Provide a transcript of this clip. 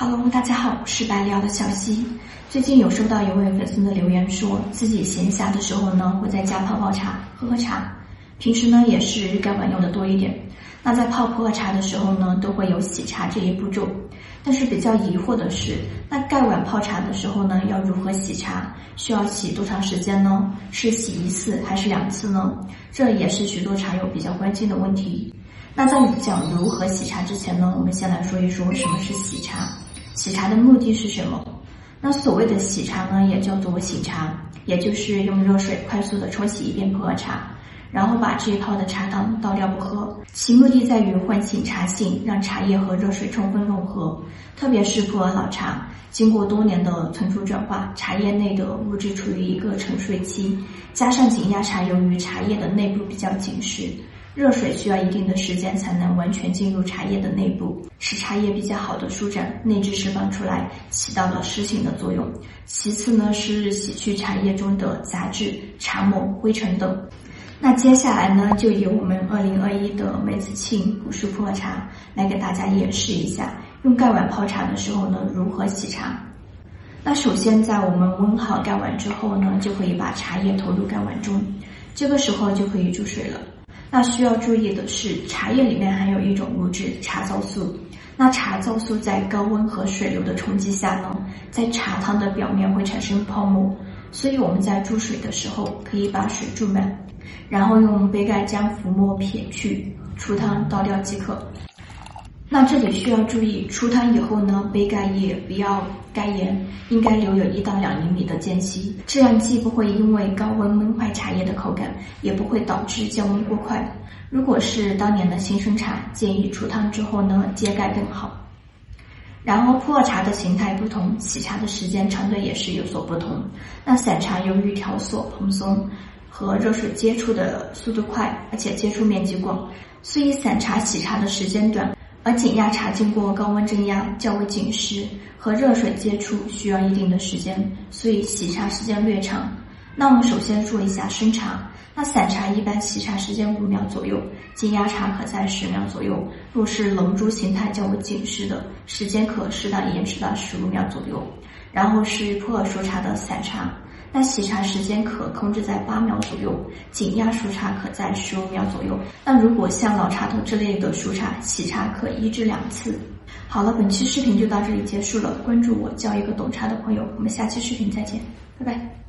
Hello，大家好，我是白聊的小溪。最近有收到一位粉丝的留言，说自己闲暇的时候呢，会在家泡泡茶、喝喝茶。平时呢，也是盖碗用的多一点。那在泡普洱茶的时候呢，都会有洗茶这一步骤。但是比较疑惑的是，那盖碗泡茶的时候呢，要如何洗茶？需要洗多长时间呢？是洗一次还是两次呢？这也是许多茶友比较关心的问题。那在讲如何洗茶之前呢，我们先来说一说什么是洗茶。洗茶的目的是什么？那所谓的洗茶呢，也叫做醒茶，也就是用热水快速的冲洗一遍普洱茶，然后把这一泡的茶汤倒掉不喝。其目的在于唤醒茶性，让茶叶和热水充分融合。特别是普洱老茶，经过多年的存储转化，茶叶内的物质处于一个沉睡期，加上紧压茶由于茶叶的内部比较紧实。热水需要一定的时间才能完全进入茶叶的内部，使茶叶比较好的舒展，内质释放出来，起到了湿性的作用。其次呢是洗去茶叶中的杂质、茶沫、灰尘等。那接下来呢就由我们二零二一的梅子庆古树普洱茶来给大家演示一下，用盖碗泡茶的时候呢如何洗茶。那首先在我们温好盖碗之后呢，就可以把茶叶投入盖碗中，这个时候就可以注水了。那需要注意的是，茶叶里面含有一种物质茶皂素。那茶皂素在高温和水流的冲击下呢，在茶汤的表面会产生泡沫，所以我们在注水的时候可以把水注满，然后用杯盖将浮沫撇去，出汤倒掉即可。那这里需要注意，出汤以后呢，杯盖也不要盖严，应该留有一到两厘米的间隙，这样既不会因为高温闷坏茶叶的口感，也不会导致降温过快。如果是当年的新生茶，建议出汤之后呢，揭盖更好。然后普洱茶的形态不同，洗茶的时间长短也是有所不同。那散茶由于条索蓬松和热水接触的速度快，而且接触面积广，所以散茶洗茶的时间短。而紧压茶经过高温蒸压较为紧实，和热水接触需要一定的时间，所以洗茶时间略长。那我们首先说一下生茶，那散茶一般洗茶时间五秒左右，紧压茶可在十秒左右。若是龙珠形态较为紧实的，时间可适当延迟到十五秒左右。然后是普洱熟茶的散茶。那洗茶时间可控制在八秒左右，紧压熟茶可在十五秒左右。那如果像老茶头之类的熟茶，洗茶可一至两次。好了，本期视频就到这里结束了。关注我，交一个懂茶的朋友。我们下期视频再见，拜拜。